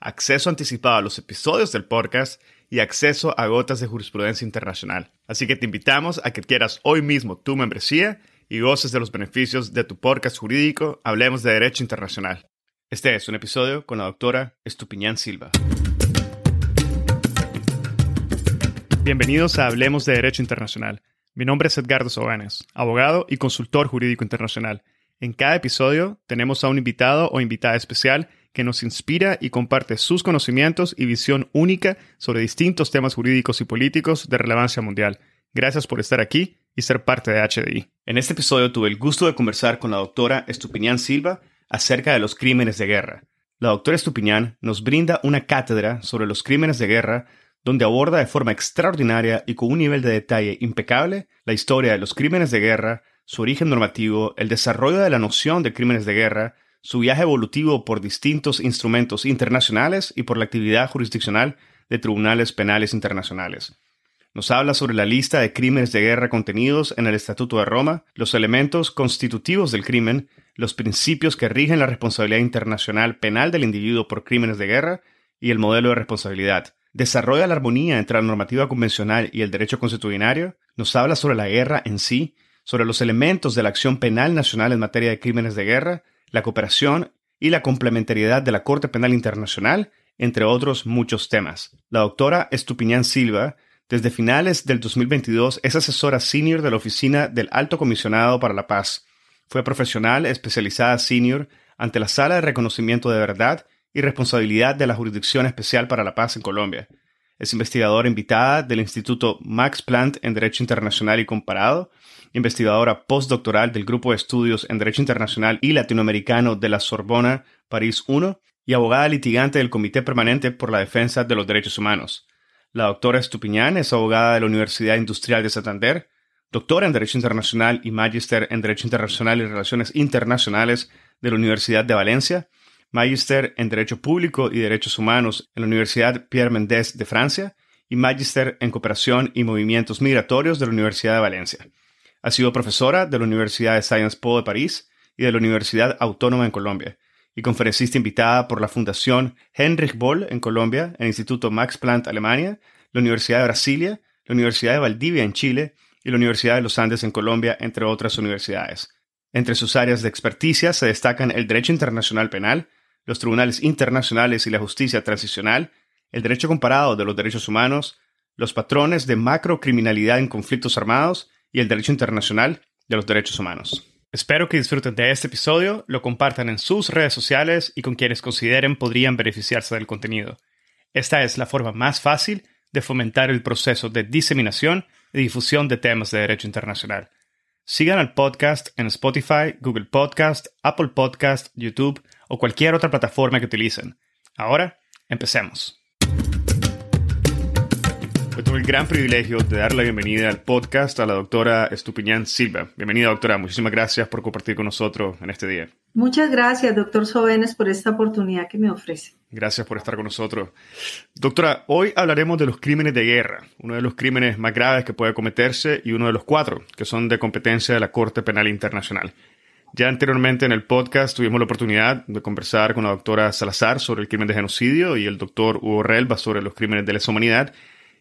acceso anticipado a los episodios del podcast y acceso a gotas de jurisprudencia internacional. Así que te invitamos a que quieras hoy mismo tu membresía y goces de los beneficios de tu podcast jurídico Hablemos de Derecho Internacional. Este es un episodio con la doctora Estupiñán Silva. Bienvenidos a Hablemos de Derecho Internacional. Mi nombre es Edgardo Sobanes, abogado y consultor jurídico internacional. En cada episodio tenemos a un invitado o invitada especial que nos inspira y comparte sus conocimientos y visión única sobre distintos temas jurídicos y políticos de relevancia mundial. Gracias por estar aquí y ser parte de HDI. En este episodio tuve el gusto de conversar con la doctora Estupiñán Silva acerca de los crímenes de guerra. La doctora Estupiñán nos brinda una cátedra sobre los crímenes de guerra donde aborda de forma extraordinaria y con un nivel de detalle impecable la historia de los crímenes de guerra, su origen normativo, el desarrollo de la noción de crímenes de guerra, su viaje evolutivo por distintos instrumentos internacionales y por la actividad jurisdiccional de tribunales penales internacionales. Nos habla sobre la lista de crímenes de guerra contenidos en el Estatuto de Roma, los elementos constitutivos del crimen, los principios que rigen la responsabilidad internacional penal del individuo por crímenes de guerra y el modelo de responsabilidad. Desarrolla la armonía entre la normativa convencional y el derecho constitucionario, nos habla sobre la guerra en sí, sobre los elementos de la acción penal nacional en materia de crímenes de guerra, la cooperación y la complementariedad de la Corte Penal Internacional, entre otros muchos temas. La doctora Estupiñán Silva, desde finales del 2022, es asesora senior de la Oficina del Alto Comisionado para la Paz. Fue profesional especializada senior ante la Sala de Reconocimiento de Verdad y Responsabilidad de la Jurisdicción Especial para la Paz en Colombia. Es investigadora invitada del Instituto Max Planck en Derecho Internacional y Comparado investigadora postdoctoral del Grupo de Estudios en Derecho Internacional y Latinoamericano de la Sorbona, París I, y abogada litigante del Comité Permanente por la Defensa de los Derechos Humanos. La doctora Estupiñán es abogada de la Universidad Industrial de Santander, doctora en Derecho Internacional y Magister en Derecho Internacional y Relaciones Internacionales de la Universidad de Valencia, Magister en Derecho Público y Derechos Humanos en la Universidad Pierre Mendès de Francia y Magister en Cooperación y Movimientos Migratorios de la Universidad de Valencia. Ha sido profesora de la Universidad de Sciences Po de París y de la Universidad Autónoma en Colombia, y conferencista invitada por la Fundación Heinrich Boll en Colombia, el Instituto Max Planck Alemania, la Universidad de Brasilia, la Universidad de Valdivia en Chile y la Universidad de los Andes en Colombia, entre otras universidades. Entre sus áreas de experticia se destacan el derecho internacional penal, los tribunales internacionales y la justicia transicional, el derecho comparado de los derechos humanos, los patrones de macrocriminalidad en conflictos armados y el derecho internacional de los derechos humanos. Espero que disfruten de este episodio, lo compartan en sus redes sociales y con quienes consideren podrían beneficiarse del contenido. Esta es la forma más fácil de fomentar el proceso de diseminación y difusión de temas de derecho internacional. Sigan al podcast en Spotify, Google Podcast, Apple Podcast, YouTube o cualquier otra plataforma que utilicen. Ahora, empecemos tuve el gran privilegio de dar la bienvenida al podcast a la doctora Estupiñán Silva. Bienvenida, doctora. Muchísimas gracias por compartir con nosotros en este día. Muchas gracias, doctor Sobenes, por esta oportunidad que me ofrece. Gracias por estar con nosotros. Doctora, hoy hablaremos de los crímenes de guerra, uno de los crímenes más graves que puede cometerse y uno de los cuatro que son de competencia de la Corte Penal Internacional. Ya anteriormente en el podcast tuvimos la oportunidad de conversar con la doctora Salazar sobre el crimen de genocidio y el doctor Hugo Relva sobre los crímenes de lesa humanidad.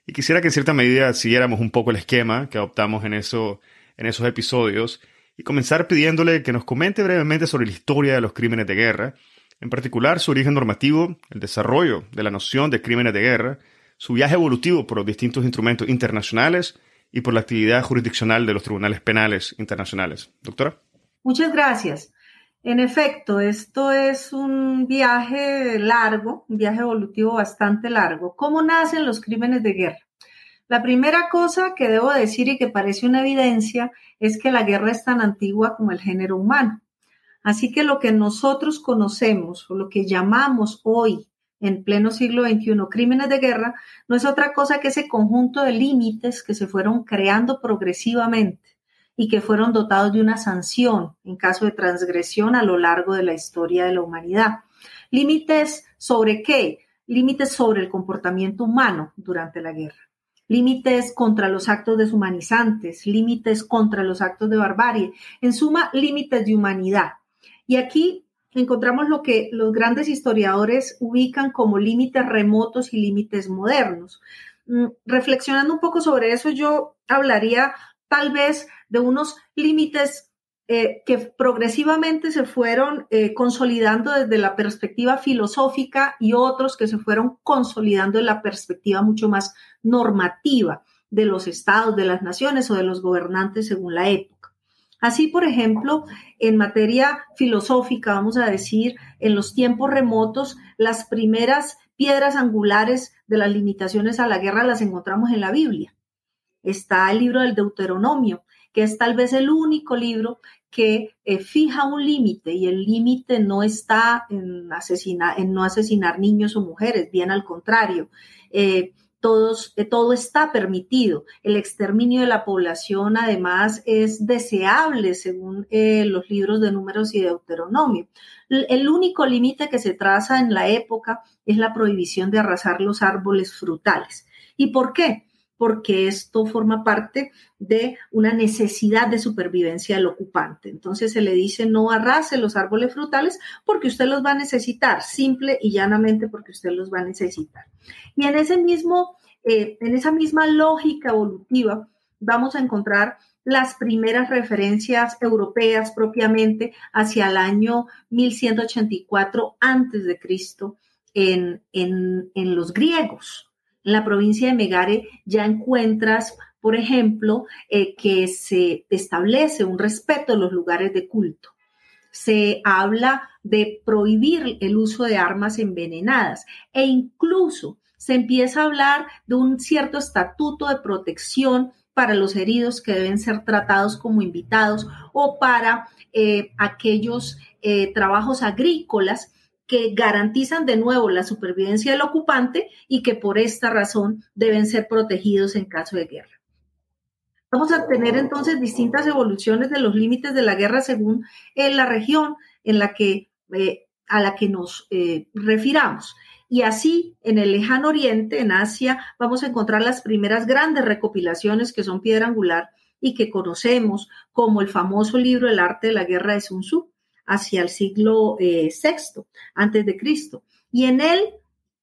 Y quisiera que en cierta medida siguiéramos un poco el esquema que adoptamos en, eso, en esos episodios y comenzar pidiéndole que nos comente brevemente sobre la historia de los crímenes de guerra, en particular su origen normativo, el desarrollo de la noción de crímenes de guerra, su viaje evolutivo por los distintos instrumentos internacionales y por la actividad jurisdiccional de los tribunales penales internacionales. Doctora. Muchas gracias. En efecto, esto es un viaje largo, un viaje evolutivo bastante largo. ¿Cómo nacen los crímenes de guerra? La primera cosa que debo decir y que parece una evidencia es que la guerra es tan antigua como el género humano. Así que lo que nosotros conocemos o lo que llamamos hoy en pleno siglo XXI, crímenes de guerra, no es otra cosa que ese conjunto de límites que se fueron creando progresivamente y que fueron dotados de una sanción en caso de transgresión a lo largo de la historia de la humanidad. Límites sobre qué? Límites sobre el comportamiento humano durante la guerra. Límites contra los actos deshumanizantes, límites contra los actos de barbarie, en suma, límites de humanidad. Y aquí encontramos lo que los grandes historiadores ubican como límites remotos y límites modernos. Mm, reflexionando un poco sobre eso, yo hablaría tal vez de unos límites eh, que progresivamente se fueron eh, consolidando desde la perspectiva filosófica y otros que se fueron consolidando en la perspectiva mucho más normativa de los estados, de las naciones o de los gobernantes según la época. Así, por ejemplo, en materia filosófica, vamos a decir, en los tiempos remotos, las primeras piedras angulares de las limitaciones a la guerra las encontramos en la Biblia. Está el libro del Deuteronomio, que es tal vez el único libro que eh, fija un límite y el límite no está en, en no asesinar niños o mujeres, bien al contrario. Eh, eh, todo está permitido. El exterminio de la población, además, es deseable según los libros de números y Deuteronomio. El único límite que se traza en la época es la prohibición de arrasar los árboles frutales. ¿Y por qué? Porque esto forma parte de una necesidad de supervivencia del ocupante. Entonces se le dice no arrase los árboles frutales porque usted los va a necesitar, simple y llanamente porque usted los va a necesitar. Y en ese mismo, eh, en esa misma lógica evolutiva, vamos a encontrar las primeras referencias europeas propiamente hacia el año 1184 antes de Cristo en, en, en los griegos. En la provincia de Megare ya encuentras, por ejemplo, eh, que se establece un respeto a los lugares de culto. Se habla de prohibir el uso de armas envenenadas e incluso se empieza a hablar de un cierto estatuto de protección para los heridos que deben ser tratados como invitados o para eh, aquellos eh, trabajos agrícolas que garantizan de nuevo la supervivencia del ocupante y que por esta razón deben ser protegidos en caso de guerra. Vamos a tener entonces distintas evoluciones de los límites de la guerra según eh, la región en la que, eh, a la que nos eh, refiramos. Y así, en el lejano oriente, en Asia, vamos a encontrar las primeras grandes recopilaciones que son piedra angular y que conocemos como el famoso libro El arte de la guerra de Sun Tzu hacia el siglo VI eh, antes de Cristo. Y en él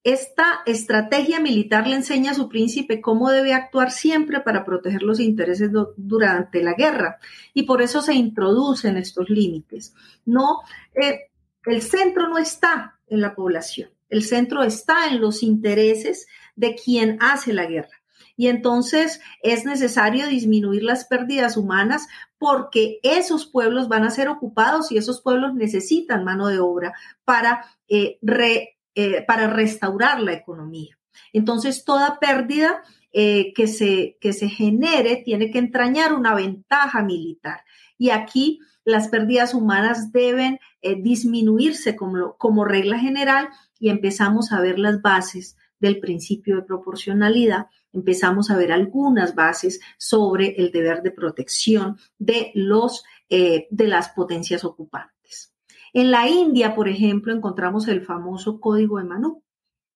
esta estrategia militar le enseña a su príncipe cómo debe actuar siempre para proteger los intereses durante la guerra. Y por eso se introducen estos límites. No, eh, el centro no está en la población. El centro está en los intereses de quien hace la guerra. Y entonces es necesario disminuir las pérdidas humanas porque esos pueblos van a ser ocupados y esos pueblos necesitan mano de obra para, eh, eh, para restaurar la economía. Entonces, toda pérdida eh, que, se, que se genere tiene que entrañar una ventaja militar. Y aquí las pérdidas humanas deben disminuirse como, como regla general y empezamos a ver las bases del principio de proporcionalidad empezamos a ver algunas bases sobre el deber de protección de, los, eh, de las potencias ocupantes. En la India, por ejemplo, encontramos el famoso Código de Manú.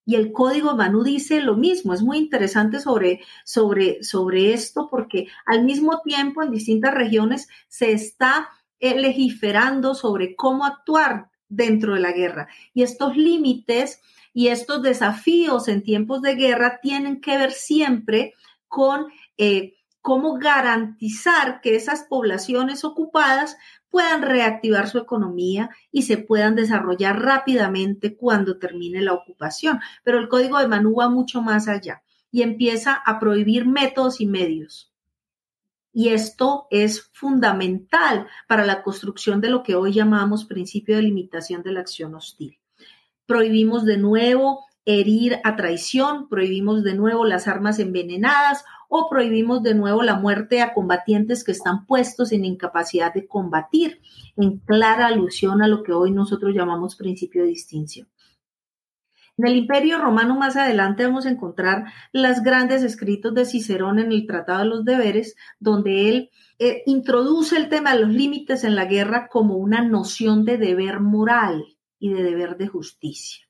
Y el Código de Manú dice lo mismo. Es muy interesante sobre, sobre, sobre esto porque al mismo tiempo en distintas regiones se está eh, legiferando sobre cómo actuar dentro de la guerra. Y estos límites y estos desafíos en tiempos de guerra tienen que ver siempre con eh, cómo garantizar que esas poblaciones ocupadas puedan reactivar su economía y se puedan desarrollar rápidamente cuando termine la ocupación. Pero el código de Manú va mucho más allá y empieza a prohibir métodos y medios. Y esto es fundamental para la construcción de lo que hoy llamamos principio de limitación de la acción hostil prohibimos de nuevo herir a traición, prohibimos de nuevo las armas envenenadas o prohibimos de nuevo la muerte a combatientes que están puestos en incapacidad de combatir, en clara alusión a lo que hoy nosotros llamamos principio de distinción. En el Imperio Romano más adelante vamos a encontrar los grandes escritos de Cicerón en el Tratado de los Deberes, donde él eh, introduce el tema de los límites en la guerra como una noción de deber moral y de deber de justicia,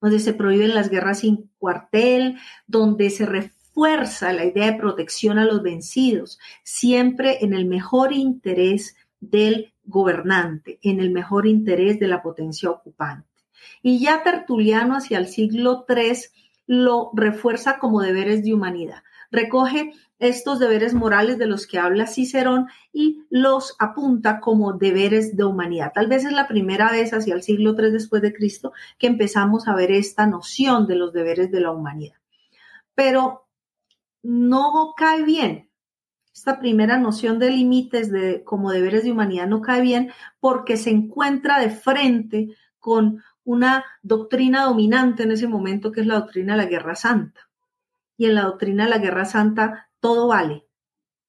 donde se prohíben las guerras sin cuartel, donde se refuerza la idea de protección a los vencidos, siempre en el mejor interés del gobernante, en el mejor interés de la potencia ocupante. Y ya Tertuliano hacia el siglo III lo refuerza como deberes de humanidad. Recoge estos deberes morales de los que habla Cicerón y los apunta como deberes de humanidad. Tal vez es la primera vez hacia el siglo III después de Cristo que empezamos a ver esta noción de los deberes de la humanidad. Pero no cae bien. Esta primera noción de límites de, como deberes de humanidad no cae bien porque se encuentra de frente con una doctrina dominante en ese momento que es la doctrina de la Guerra Santa. Y en la doctrina de la Guerra Santa todo vale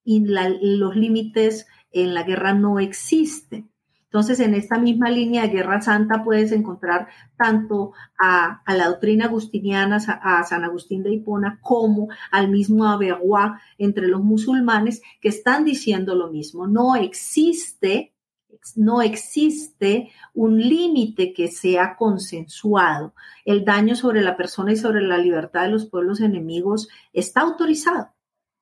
y los límites en la guerra no existen. Entonces, en esta misma línea de Guerra Santa puedes encontrar tanto a, la doctrina agustiniana, a, San Agustín de Hipona, como al mismo Averrois entre los musulmanes que están diciendo lo mismo. No existe no existe un límite que sea consensuado. El daño sobre la persona y sobre la libertad de los pueblos enemigos está autorizado.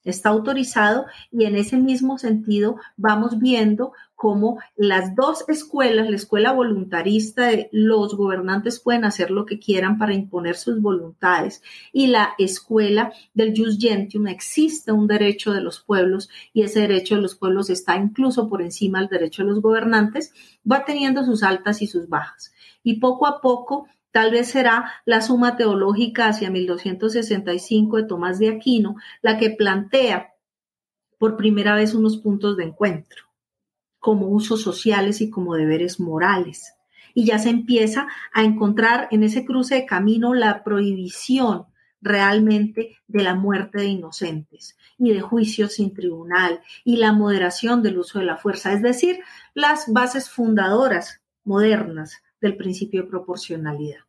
Está autorizado y en ese mismo sentido vamos viendo cómo las dos escuelas, la escuela voluntarista de los gobernantes pueden hacer lo que quieran para imponer sus voluntades y la escuela del jus gentium existe un derecho de los pueblos y ese derecho de los pueblos está incluso por encima del derecho de los gobernantes, va teniendo sus altas y sus bajas. Y poco a poco Tal vez será la suma teológica hacia 1265 de Tomás de Aquino la que plantea por primera vez unos puntos de encuentro como usos sociales y como deberes morales. Y ya se empieza a encontrar en ese cruce de camino la prohibición realmente de la muerte de inocentes y de juicios sin tribunal y la moderación del uso de la fuerza, es decir, las bases fundadoras modernas del principio de proporcionalidad.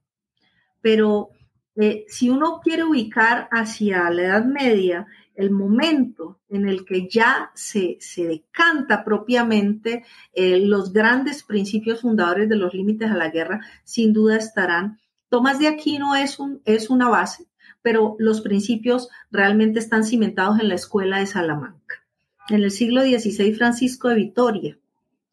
Pero eh, si uno quiere ubicar hacia la Edad Media, el momento en el que ya se, decanta propiamente eh, los grandes principios fundadores de los límites a la guerra, sin duda estarán. Tomás de Aquino es, un, es una base, pero los principios realmente están cimentados en la escuela de Salamanca. En el siglo XVI, Francisco de Vitoria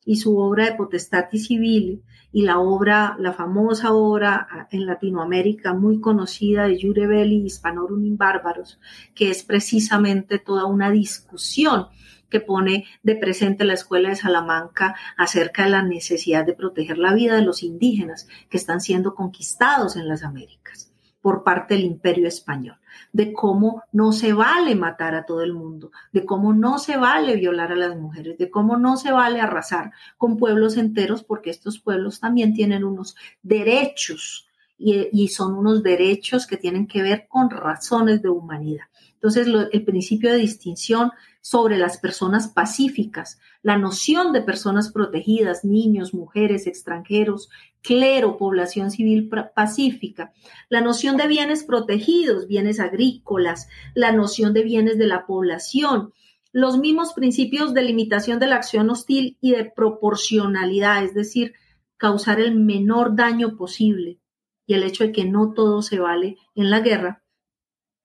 y su obra de Potestatis Civile y la obra, la famosa obra en Latinoamérica muy conocida de Jure Belli, Hispanorum in Bárbaros, que es precisamente toda una discusión que pone de presente la Escuela de Salamanca acerca de la necesidad de proteger la vida de los indígenas que están siendo conquistados en las Américas por parte del imperio español, de cómo no se vale matar a todo el mundo, de cómo no se vale violar a las mujeres, de cómo no se vale arrasar con pueblos enteros, porque estos pueblos también tienen unos derechos y, son unos derechos que tienen que ver con razones de humanidad. Entonces, el principio de distinción sobre las personas pacíficas, la noción de personas protegidas, niños, mujeres, extranjeros, clero, población civil pacífica, la noción de bienes protegidos, bienes agrícolas, la noción de bienes de la población, los mismos principios de limitación de la acción hostil y de proporcionalidad, es decir, causar el menor daño posible. Y el hecho de que no todo se vale en la guerra,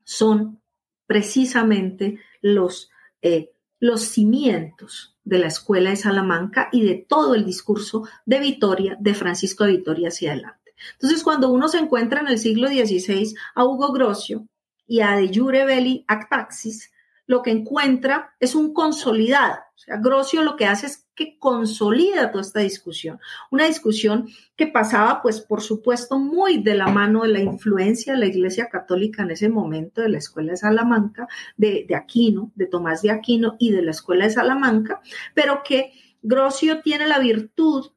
son precisamente los, eh, los cimientos de la escuela de Salamanca y de todo el discurso de Vitoria, de Francisco de Vitoria hacia adelante. Entonces, cuando uno se encuentra en el siglo XVI a Hugo Grocio y a De Jure Belli Actaxis, lo que encuentra es un consolidado. O sea, lo que hace es que consolida toda esta discusión. Una discusión que pasaba, pues, por supuesto, muy de la mano de la influencia de la Iglesia Católica en ese momento, de la Escuela de Salamanca, de, Aquino, de Tomás de Aquino y de la Escuela de Salamanca, pero que Grocio tiene la virtud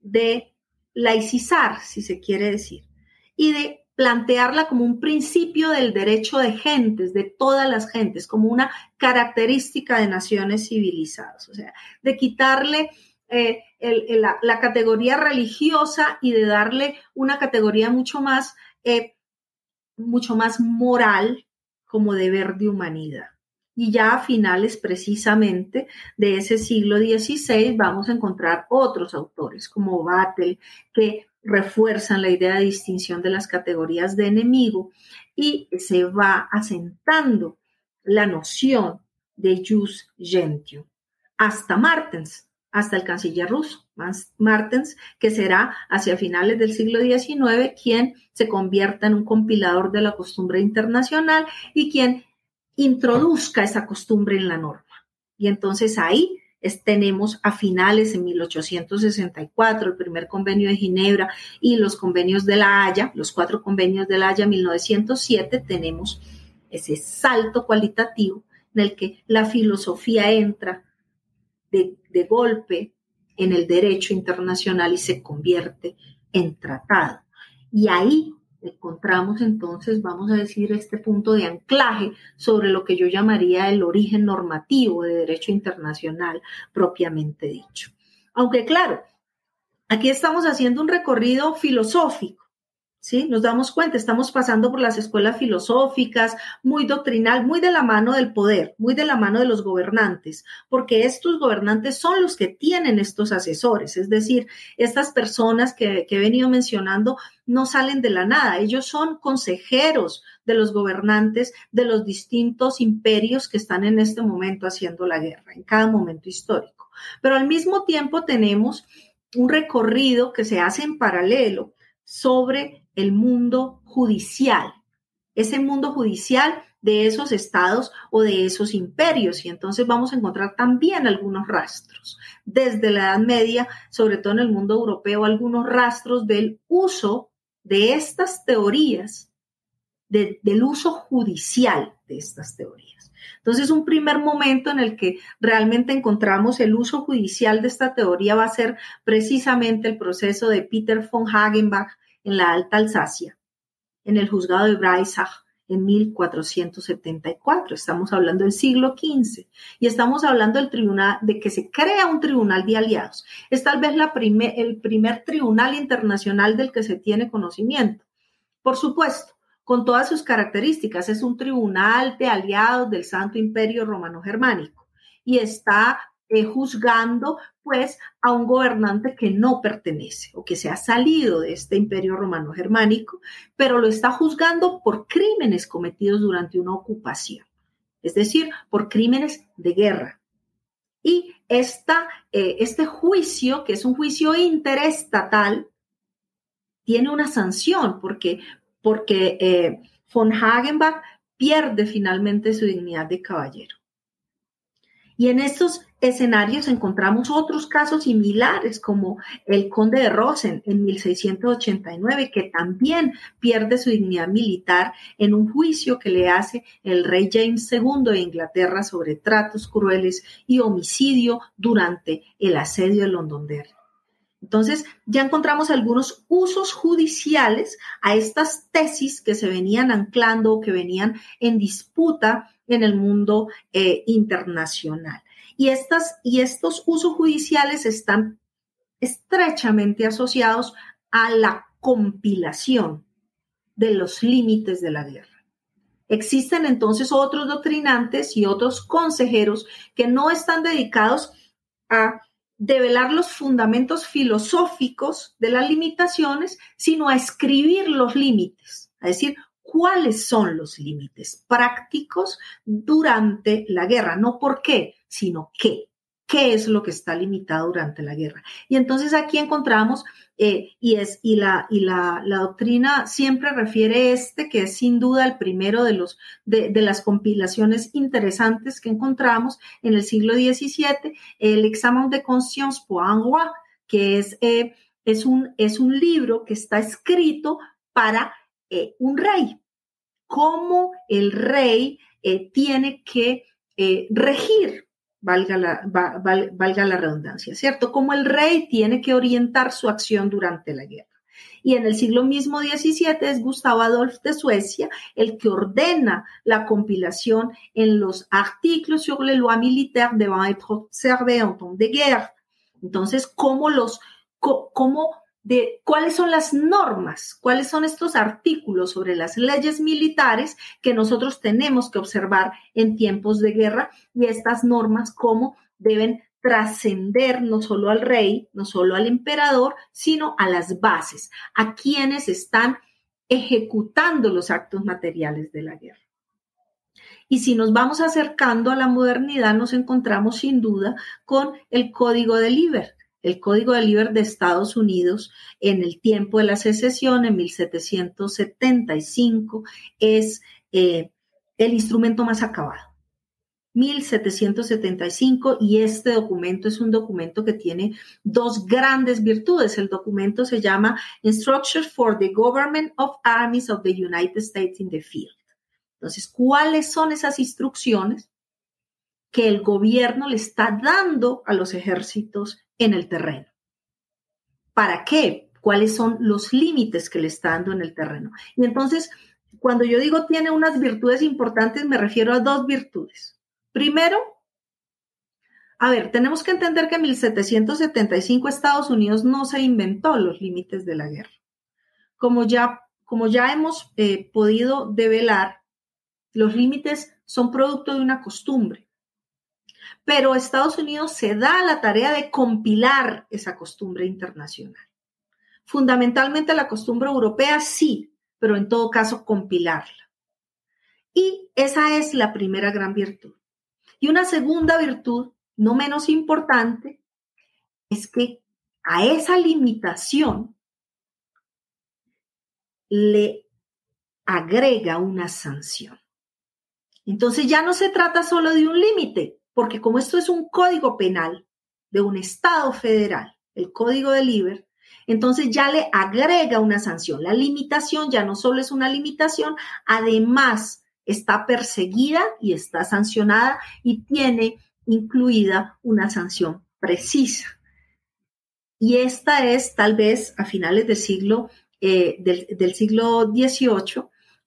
de laicizar, si se quiere decir, y de plantearla como un principio del derecho de gentes, de todas las gentes, como una característica de naciones civilizadas, o sea, de quitarle eh, la, categoría religiosa y de darle una categoría mucho más eh, mucho más moral como deber de humanidad. Y ya a finales precisamente de ese siglo XVI vamos a encontrar otros autores como Battle que refuerzan la idea de distinción de las categorías de enemigo y se va asentando la noción de jus gentium hasta Martens, hasta el canciller ruso, Martens, que será hacia finales del siglo XIX quien se convierta en un compilador de la costumbre internacional y quien introduzca esa costumbre en la norma. Y entonces ahí tenemos a finales en 1864 el primer convenio de Ginebra y los convenios de la Haya, los cuatro convenios de la Haya 1907, tenemos ese salto cualitativo en el que la filosofía entra de, golpe en el derecho internacional y se convierte en tratado. Y ahí encontramos entonces, vamos a decir, este punto de anclaje sobre lo que yo llamaría el origen normativo de derecho internacional propiamente dicho. Aunque claro, aquí estamos haciendo un recorrido filosófico ¿sí? Nos damos cuenta, estamos pasando por las escuelas filosóficas, muy doctrinal, muy de la mano del poder, muy de la mano de los gobernantes, porque estos gobernantes son los que tienen estos asesores, es decir, estas personas que, que he venido mencionando no salen de la nada, ellos son consejeros de los gobernantes de los distintos imperios que están en este momento haciendo la guerra, en cada momento histórico. Pero al mismo tiempo tenemos un recorrido que se hace en paralelo sobre el mundo judicial, ese mundo judicial de esos estados o de esos imperios. Y entonces vamos a encontrar también algunos rastros, desde la Edad Media, sobre todo en el mundo europeo, algunos rastros del uso de estas teorías, del uso judicial de estas teorías. Entonces, un primer momento en el que realmente encontramos el uso judicial de esta teoría va a ser precisamente el proceso de Peter von Hagenbach en la Alta Alsacia, en el juzgado de Breisach en 1474. Estamos hablando del siglo XV y estamos hablando del tribunal, de que se crea un tribunal de aliados. Es tal vez la el primer tribunal internacional del que se tiene conocimiento. Por supuesto, con todas sus características, es un tribunal de aliados del Santo Imperio Romano Germánico y está juzgando pues a un gobernante que no pertenece o que se ha salido de este imperio romano germánico, pero lo está juzgando por crímenes cometidos durante una ocupación, es decir, por crímenes de guerra. Y esta, eh, este juicio, que es un juicio interestatal, tiene una sanción porque, porque eh, von Hagenbach pierde finalmente su dignidad de caballero. Y en estos escenarios encontramos otros casos similares, como el conde de Rosen en 1689, que también pierde su dignidad militar en un juicio que le hace el rey James II de Inglaterra sobre tratos crueles y homicidio durante el asedio de Londonderry. Entonces, ya encontramos algunos usos judiciales a estas tesis que se venían anclando o que venían en disputa en el mundo eh, internacional. Y, estas, y estos usos judiciales están estrechamente asociados a la compilación de los límites de la guerra. Existen entonces otros doctrinantes y otros consejeros que no están dedicados a develar los fundamentos filosóficos de las limitaciones, sino a escribir los límites, a decir, cuáles son los límites prácticos durante la guerra, no por qué, sino qué. ¿Qué es lo que está limitado durante la guerra? Y entonces aquí encontramos, eh, y, es, y, la, y la, la, doctrina siempre refiere este, que es sin duda el primero de, los, de, de las compilaciones interesantes que encontramos en el siglo XVII, el Examen de Conscience pour un que es, eh, es, un, es un libro que está escrito para eh, un rey, cómo el rey tiene que regir valga la, valga la redundancia, ¿cierto? Como el rey tiene que orientar su acción durante la guerra. Y en el siglo mismo XVII es Gustavo Adolf de Suecia el que ordena la compilación en los artículos sur les lois militaires devant être observés en temps de guerre. Entonces, cómo los, cómo de cuáles son las normas, cuáles son estos artículos sobre las leyes militares que nosotros tenemos que observar en tiempos de guerra y estas normas cómo deben trascender no solo al rey, no solo al emperador, sino a las bases, a quienes están ejecutando los actos materiales de la guerra. Y si nos vamos acercando a la modernidad, nos encontramos sin duda con el Código de Liber, el Código de Liber de Estados Unidos en el tiempo de la secesión, en 1775, es eh, el instrumento más acabado. 1775 y este documento es un documento que tiene dos grandes virtudes. El documento se llama Instructions for the Government of Armies of the United States in the Field. Entonces, ¿cuáles son esas instrucciones que el gobierno le está dando a los ejércitos en el terreno? ¿Para qué? ¿Cuáles son los límites que le está dando en el terreno? Y entonces, cuando yo digo tiene unas virtudes importantes, me refiero a dos virtudes. Primero, a ver, tenemos que entender que en 1775 Estados Unidos no se inventó los límites de la guerra. Como ya, como ya hemos eh, podido develar, los límites son producto de una costumbre. Pero Estados Unidos se da la tarea de compilar esa costumbre internacional. Fundamentalmente la costumbre europea sí, pero en todo caso compilarla. Y esa es la primera gran virtud. Y una segunda virtud, no menos importante, es que a esa limitación le agrega una sanción. Entonces ya no se trata solo de un límite, porque como esto es un código penal de un Estado federal, el código de Liber, entonces ya le agrega una sanción. La limitación ya no solo es una limitación, además está perseguida y está sancionada y tiene incluida una sanción precisa. Y esta es tal vez a finales del siglo, eh, del, siglo XVIII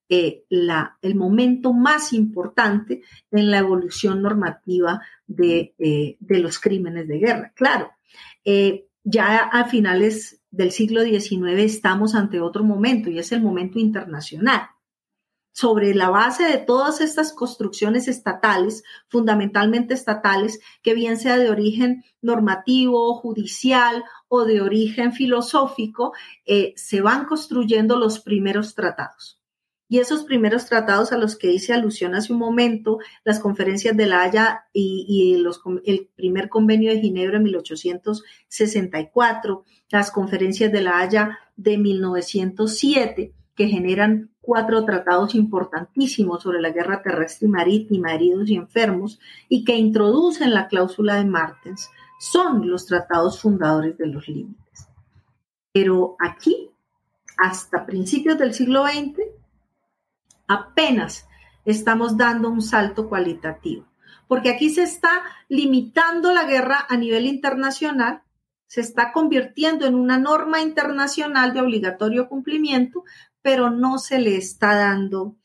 eh, la, el momento más importante en la evolución normativa de, eh, de los crímenes de guerra. Claro, ya a finales del siglo XIX estamos ante otro momento y es el momento internacional sobre la base de todas estas construcciones estatales, fundamentalmente estatales, que bien sea de origen normativo, judicial o de origen filosófico, eh, se van construyendo los primeros tratados. Y esos primeros tratados a los que hice alusión hace un momento, las conferencias de La Haya y, el primer convenio de Ginebra en 1864, las conferencias de La Haya de 1907, que generan cuatro tratados importantísimos sobre la guerra terrestre y marítima, heridos y enfermos, y que introducen la cláusula de Martens, son los tratados fundadores de los límites. Pero aquí, hasta principios del siglo XX, apenas estamos dando un salto cualitativo, porque aquí se está limitando la guerra a nivel internacional se está convirtiendo en una norma internacional de obligatorio cumplimiento, pero no se le está dando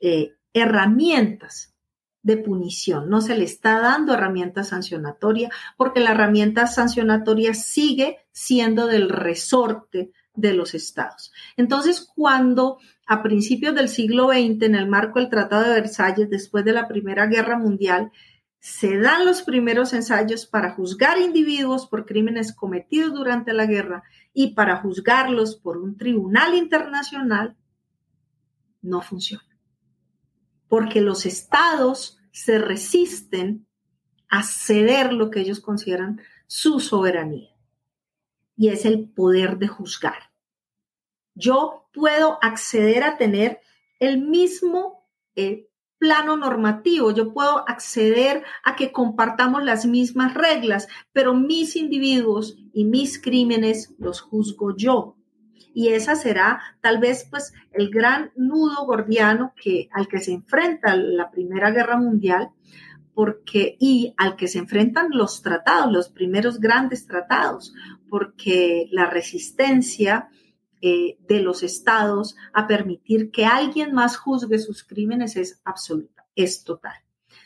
eh, herramientas de punición, no se le está dando herramientas sancionatoria, porque la herramienta sancionatoria sigue siendo del resorte de los estados. Entonces, cuando a principios del siglo XX, en el marco del Tratado de Versalles, después de la Primera Guerra Mundial, se dan los primeros ensayos para juzgar individuos por crímenes cometidos durante la guerra y para juzgarlos por un tribunal internacional, no funciona. Porque los estados se resisten a ceder lo que ellos consideran su soberanía. Y es el poder de juzgar. Yo puedo acceder a tener el mismo eh, plano normativo, yo puedo acceder a que compartamos las mismas reglas, pero mis individuos y mis crímenes los juzgo yo. Y esa será tal vez pues el gran nudo gordiano que, al que se enfrenta la Primera Guerra Mundial, porque, y al que se enfrentan los tratados, los primeros grandes tratados, porque la resistencia eh, de los estados a permitir que alguien más juzgue sus crímenes es absoluta, es total.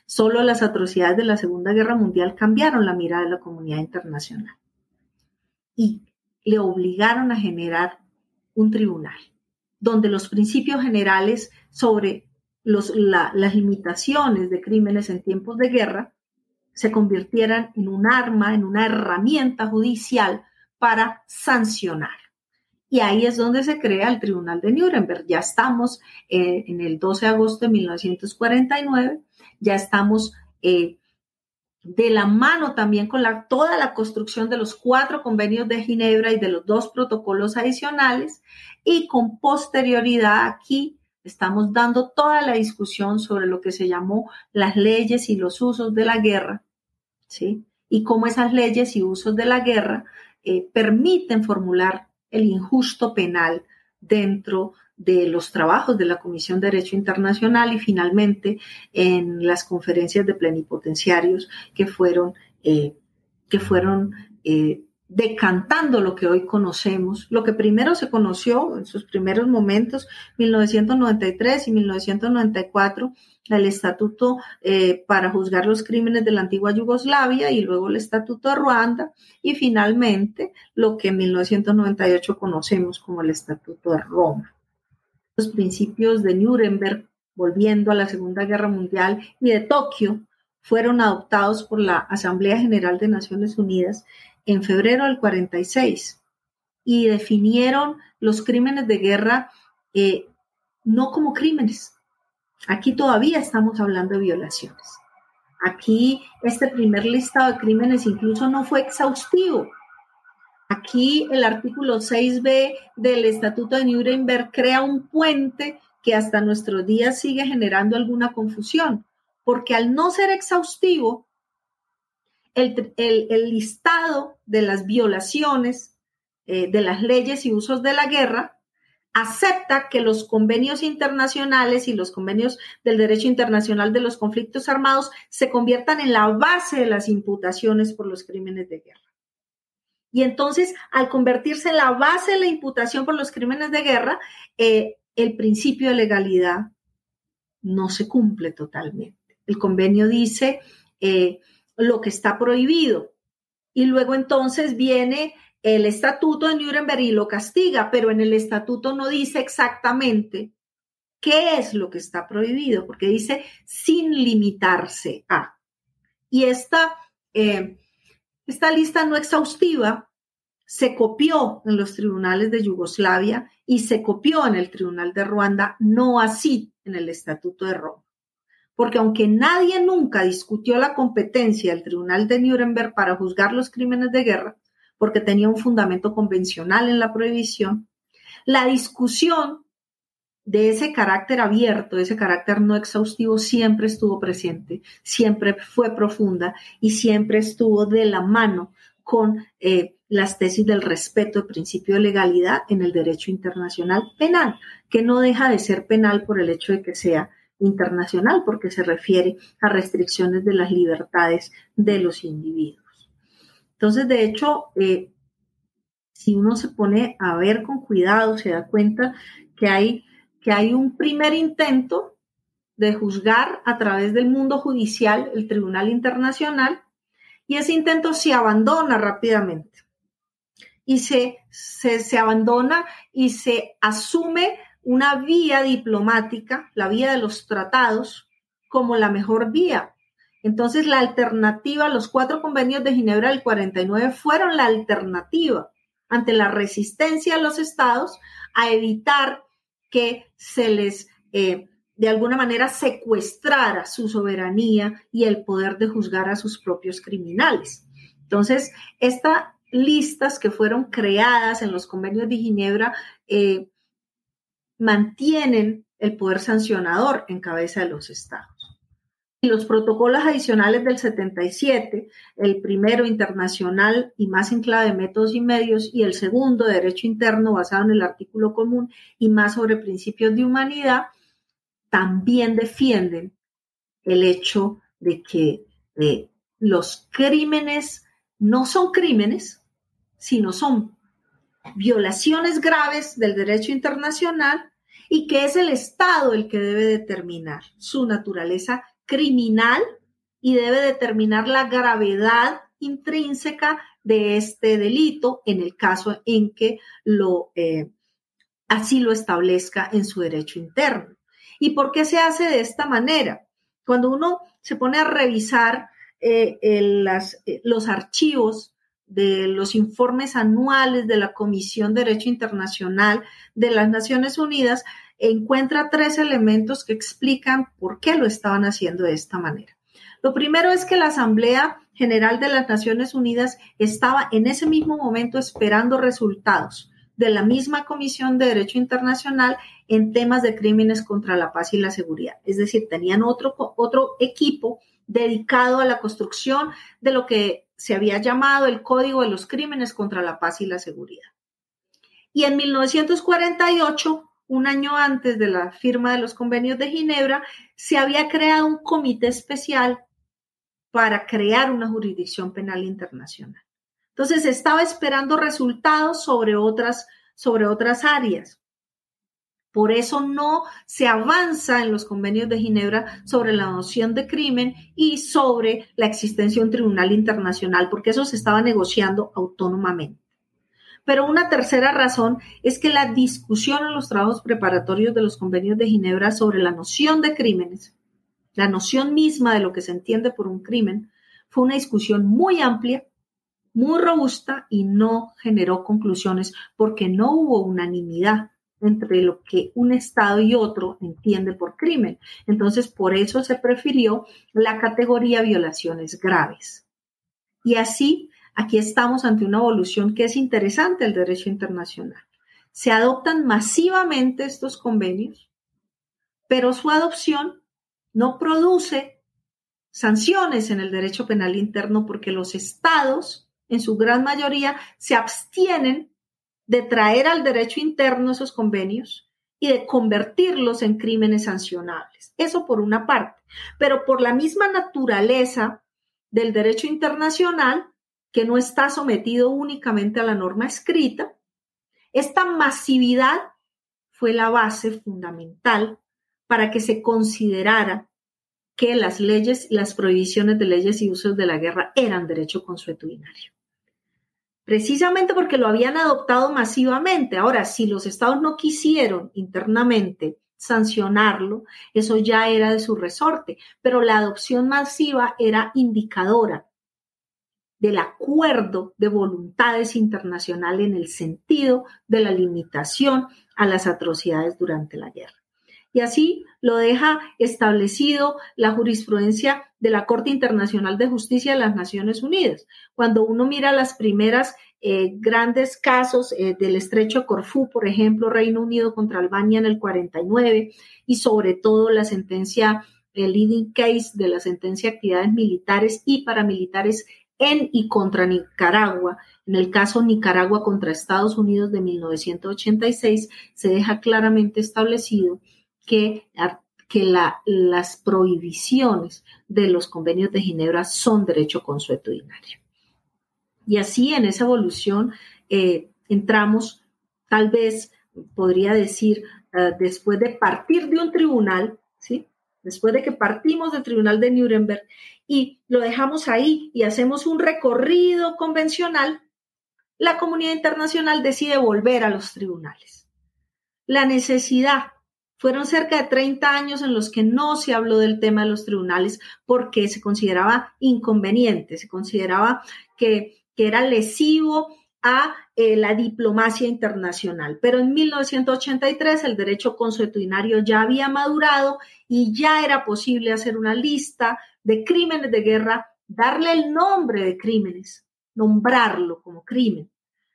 Solo las atrocidades de la Segunda Guerra Mundial cambiaron la mirada de la comunidad internacional. Y le obligaron a generar un tribunal, donde los principios generales sobre las limitaciones de crímenes en tiempos de guerra se convirtieran en un arma, en una herramienta judicial para sancionar. Y ahí es donde se crea el Tribunal de Nuremberg. Ya estamos eh, en el 12 de agosto de 1949, ya estamos eh, de la mano también con la, toda la construcción de los cuatro convenios de Ginebra y de los dos protocolos adicionales y con posterioridad aquí estamos dando toda la discusión sobre lo que se llamó las leyes y los usos de la guerra, ¿sí? Y cómo esas leyes y usos de la guerra eh, permiten formular el injusto penal dentro de los trabajos de la Comisión de Derecho Internacional y finalmente en las conferencias de plenipotenciarios que fueron, eh, que fueron eh, decantando lo que hoy conocemos, lo que primero se conoció en sus primeros momentos, 1993 y 1994, el Estatuto eh, para juzgar los crímenes de la antigua Yugoslavia y luego el Estatuto de Ruanda y finalmente lo que en 1998 conocemos como el Estatuto de Roma. Los principios de Nuremberg, volviendo a la Segunda Guerra Mundial y de Tokio, fueron adoptados por la Asamblea General de Naciones Unidas en febrero del 46 y definieron los crímenes de guerra eh, no como crímenes. Aquí todavía estamos hablando de violaciones. Aquí este primer listado de crímenes incluso no fue exhaustivo. Aquí el artículo 6b del Estatuto de Nuremberg crea un puente que hasta nuestros días sigue generando alguna confusión, porque al no ser exhaustivo, el, listado de las violaciones eh, de las leyes y usos de la guerra acepta que los convenios internacionales y los convenios del derecho internacional de los conflictos armados se conviertan en la base de las imputaciones por los crímenes de guerra. Y entonces, al convertirse en la base de la imputación por los crímenes de guerra, eh, el principio de legalidad no se cumple totalmente. El convenio dice eh, lo que está prohibido. Y luego entonces viene el estatuto de Nuremberg y lo castiga, pero en el estatuto no dice exactamente qué es lo que está prohibido, porque dice sin limitarse a. Y esta, eh, esta lista no exhaustiva se copió en los tribunales de Yugoslavia y se copió en el Tribunal de Ruanda, no así en el Estatuto de Roma porque aunque nadie nunca discutió la competencia del Tribunal de Nuremberg para juzgar los crímenes de guerra, porque tenía un fundamento convencional en la prohibición, la discusión de ese carácter abierto, de ese carácter no exhaustivo, siempre estuvo presente, siempre fue profunda y siempre estuvo de la mano con eh, las tesis del respeto del principio de legalidad en el derecho internacional penal, que no deja de ser penal por el hecho de que sea internacional porque se refiere a restricciones de las libertades de los individuos. Entonces, de hecho, eh, si uno se pone a ver con cuidado, se da cuenta que hay, que hay un primer intento de juzgar a través del mundo judicial el Tribunal Internacional y ese intento se abandona rápidamente y se, se, se abandona y se asume una vía diplomática, la vía de los tratados, como la mejor vía. Entonces, la alternativa, los cuatro convenios de Ginebra del 49 fueron la alternativa ante la resistencia de los estados a evitar que se les, eh, de alguna manera, secuestrara su soberanía y el poder de juzgar a sus propios criminales. Entonces, estas listas que fueron creadas en los convenios de Ginebra eh, mantienen el poder sancionador en cabeza de los estados. Y los protocolos adicionales del 77, el primero internacional y más en clave de métodos y medios, y el segundo de derecho interno basado en el artículo común y más sobre principios de humanidad, también defienden el hecho de que eh, los crímenes no son crímenes, sino son violaciones graves del derecho internacional y que es el Estado el que debe determinar su naturaleza criminal y debe determinar la gravedad intrínseca de este delito en el caso en que lo, eh, así lo establezca en su derecho interno. ¿Y por qué se hace de esta manera? Cuando uno se pone a revisar eh, eh, los archivos de los informes anuales de la Comisión de Derecho Internacional de las Naciones Unidas, encuentra tres elementos que explican por qué lo estaban haciendo de esta manera. Lo primero es que la Asamblea General de las Naciones Unidas estaba en ese mismo momento esperando resultados de la misma Comisión de Derecho Internacional en temas de crímenes contra la paz y la seguridad. Es decir, tenían otro, otro equipo dedicado a la construcción de lo que se había llamado el Código de los Crímenes contra la Paz y la Seguridad. Y en 1948 un año antes de la firma de los convenios de Ginebra, se había creado un comité especial para crear una jurisdicción penal internacional. Entonces, estaba esperando resultados sobre otras, sobre otras áreas. Por eso no se avanza en los convenios de Ginebra sobre la noción de crimen y sobre la existencia de un tribunal internacional, porque eso se estaba negociando autónomamente. Pero una tercera razón es que la discusión en los trabajos preparatorios de los convenios de Ginebra sobre la noción de crímenes, la noción misma de lo que se entiende por un crimen, fue una discusión muy amplia, muy robusta y no generó conclusiones porque no hubo unanimidad entre lo que un Estado y otro entiende por crimen. Entonces, por eso se prefirió la categoría violaciones graves. Y así Aquí estamos ante una evolución que es interesante del derecho internacional. Se adoptan masivamente estos convenios, pero su adopción no produce sanciones en el derecho penal interno porque los estados, en su gran mayoría, se abstienen de traer al derecho interno esos convenios y de convertirlos en crímenes sancionables. Eso por una parte. Pero por la misma naturaleza del derecho internacional, que no está sometido únicamente a la norma escrita, esta masividad fue la base fundamental para que se considerara que las leyes, las prohibiciones de leyes y usos de la guerra eran derecho consuetudinario. Precisamente porque lo habían adoptado masivamente. Ahora, si los estados no quisieron internamente sancionarlo, eso ya era de su resorte, pero la adopción masiva era indicadora del acuerdo de voluntades internacionales en el sentido de la limitación a las atrocidades durante la guerra. Y así lo deja establecido la jurisprudencia de la Corte Internacional de Justicia de las Naciones Unidas. Cuando uno mira las primeras eh, grandes casos eh, del estrecho Corfú, por ejemplo, Reino Unido contra Albania en el 49, y sobre todo la sentencia, el leading case de la sentencia de actividades militares y paramilitares en y contra Nicaragua. En el caso Nicaragua contra Estados Unidos de 1986, se deja claramente establecido que, las prohibiciones de los convenios de Ginebra son derecho consuetudinario. Y así en esa evolución eh, entramos, tal vez podría decir, eh, después de partir de un tribunal, ¿sí? después de que partimos del tribunal de Nuremberg y lo dejamos ahí y hacemos un recorrido convencional, la comunidad internacional decide volver a los tribunales. La necesidad. Fueron cerca de 30 años en los que no se habló del tema de los tribunales porque se consideraba inconveniente, se consideraba que, que era lesivo a eh, la diplomacia internacional. Pero en 1983 el derecho consuetudinario ya había madurado y ya era posible hacer una lista de crímenes de guerra, darle el nombre de crímenes, nombrarlo como crimen,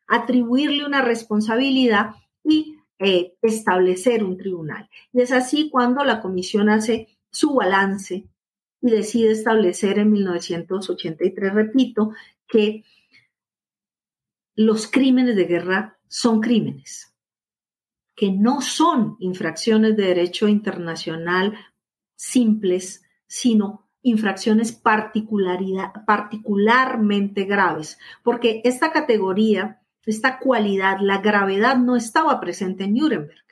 atribuirle una responsabilidad y eh, establecer un tribunal. Y es así cuando la comisión hace su balance y decide establecer en 1983, repito, que los crímenes de guerra son crímenes, que no son infracciones de derecho internacional simples, sino infracciones particularmente graves, porque esta categoría, esta cualidad, la gravedad no estaba presente en Nuremberg.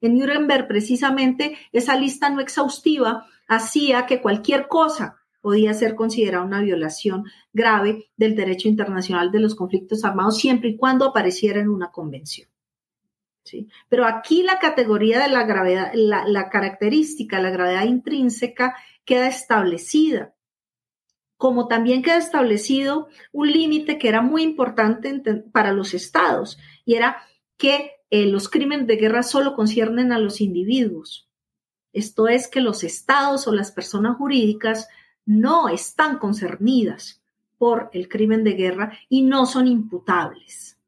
En Nuremberg, precisamente, esa lista no exhaustiva hacía que cualquier cosa podía ser considerada una violación grave del derecho internacional de los conflictos armados siempre y cuando apareciera en una convención. ¿Sí? Pero aquí la categoría de la gravedad, la, la característica, la gravedad intrínseca queda establecida como también queda establecido un límite que era muy importante para los estados y era que eh, los crímenes de guerra solo conciernen a los individuos. Esto es que los estados o las personas jurídicas no están concernidas por el crimen de guerra y no son imputables.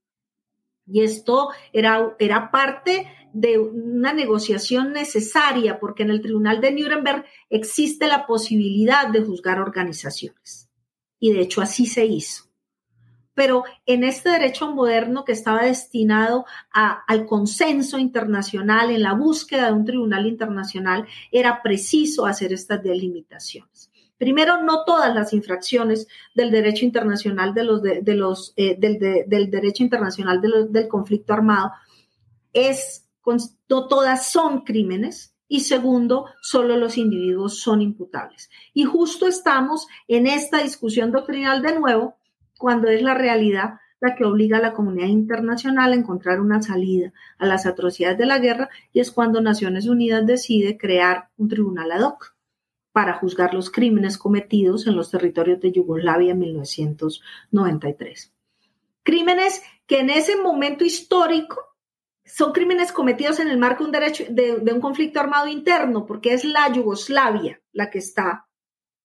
Y esto era, era parte de una negociación necesaria porque en el Tribunal de Nuremberg existe la posibilidad de juzgar organizaciones. Y de hecho así se hizo. Pero en este derecho moderno que estaba destinado al consenso internacional, en la búsqueda de un tribunal internacional, era preciso hacer estas delimitaciones. Primero, no todas las infracciones del derecho internacional de los, de, los eh, del, derecho internacional del conflicto armado es no todas son crímenes y segundo, solo los individuos son imputables. Y justo estamos en esta discusión doctrinal de nuevo, cuando es la realidad la que obliga a la comunidad internacional a encontrar una salida a las atrocidades de la guerra y es cuando Naciones Unidas decide crear un tribunal ad hoc para juzgar los crímenes cometidos en los territorios de Yugoslavia en 1993. Crímenes que en ese momento histórico son crímenes cometidos en el marco de un, derecho, de, un conflicto armado interno, porque es la Yugoslavia la que está,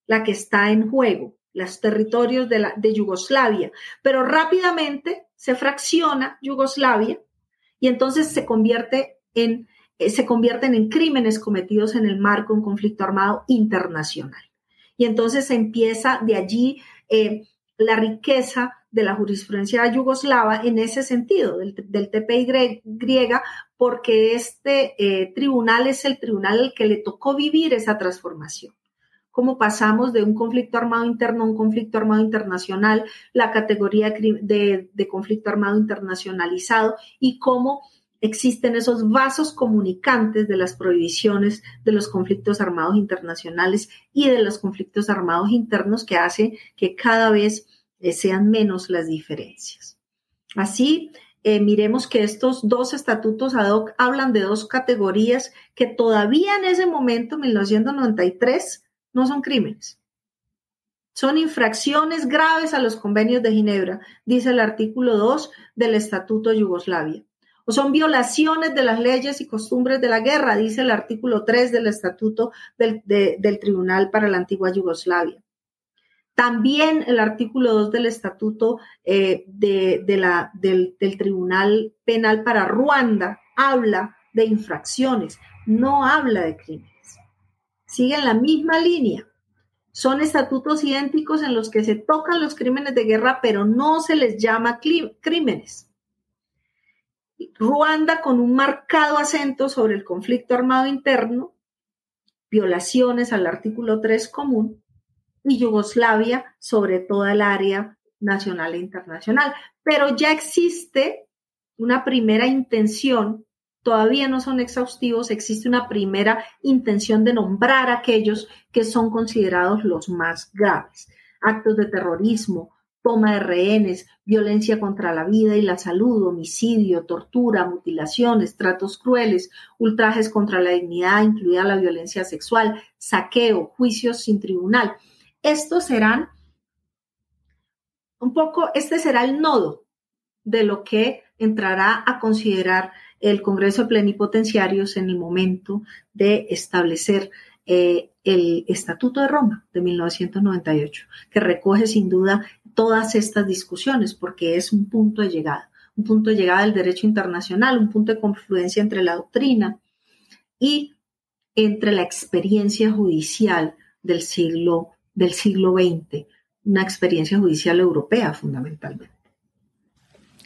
la que está en juego, los territorios de, la, Yugoslavia. Pero rápidamente se fracciona Yugoslavia y entonces se convierte en eh, se convierten en crímenes cometidos en el marco de un conflicto armado internacional. Y entonces empieza de allí eh, la riqueza de la jurisprudencia yugoslava en ese sentido, del, del TPI griega, porque este eh, tribunal es el tribunal al que le tocó vivir esa transformación. Cómo pasamos de un conflicto armado interno a un conflicto armado internacional, la categoría de, de conflicto armado internacionalizado y cómo existen esos vasos comunicantes de las prohibiciones de los conflictos armados internacionales y de los conflictos armados internos que hace que cada vez eh, sean menos las diferencias. Así, eh, miremos que estos dos estatutos ad hoc hablan de dos categorías que todavía en ese momento, 1993, no son crímenes. Son infracciones graves a los convenios de Ginebra, dice el artículo 2 del Estatuto de Yugoslavia. O son violaciones de las leyes y costumbres de la guerra, dice el artículo 3 del Estatuto del, del Tribunal para la Antigua Yugoslavia. También el artículo 2 del Estatuto eh, de, la, del, Tribunal Penal para Ruanda habla de infracciones, no habla de crímenes. Siguen la misma línea. Son estatutos idénticos en los que se tocan los crímenes de guerra, pero no se les llama crímenes. Ruanda con un marcado acento sobre el conflicto armado interno, violaciones al artículo 3 común, y Yugoslavia sobre toda el área nacional e internacional. Pero ya existe una primera intención, todavía no son exhaustivos, existe una primera intención de nombrar aquellos que son considerados los más graves. Actos de terrorismo, toma de rehenes, violencia contra la vida y la salud, homicidio, tortura, mutilaciones, tratos crueles, ultrajes contra la dignidad, incluida la violencia sexual, saqueo, juicios sin tribunal. Estos serán un poco, este será el nodo de lo que entrará a considerar el Congreso de Plenipotenciarios en el momento de establecer eh, el Estatuto de Roma de 1998, que recoge sin duda todas estas discusiones porque es un punto de llegada, un punto de llegada del derecho internacional, un punto de confluencia entre la doctrina y entre la experiencia judicial del siglo del siglo XX, una experiencia judicial europea fundamentalmente.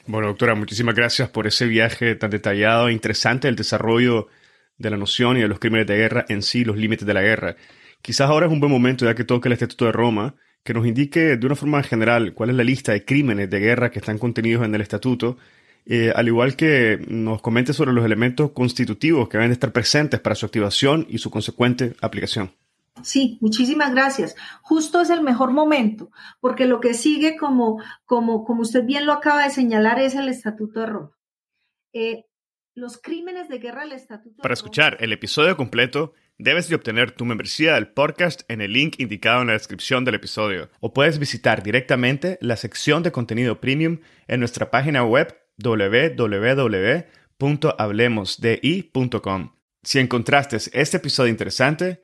Bueno, doctora, muchísimas gracias por ese viaje tan detallado e interesante del desarrollo de la noción y de los crímenes de guerra en sí, los límites de la guerra. Quizás ahora es un buen momento, ya que toca el Estatuto de Roma, que nos indique de una forma general cuál es la lista de crímenes de guerra que están contenidos en el Estatuto, eh, al igual que nos comente sobre los elementos constitutivos que deben estar presentes para su activación y su consecuente aplicación. Sí, muchísimas gracias. Justo es el mejor momento, porque lo que sigue, como, como, como usted bien lo acaba de señalar, es el Estatuto de Roma. Eh, los crímenes de guerra del Estatuto. Para escuchar el episodio completo, debes de obtener tu membresía del podcast en el link indicado en la descripción del episodio, o puedes visitar directamente la sección de contenido premium en nuestra página web www.hablemosdi.com. Si encontraste este episodio interesante,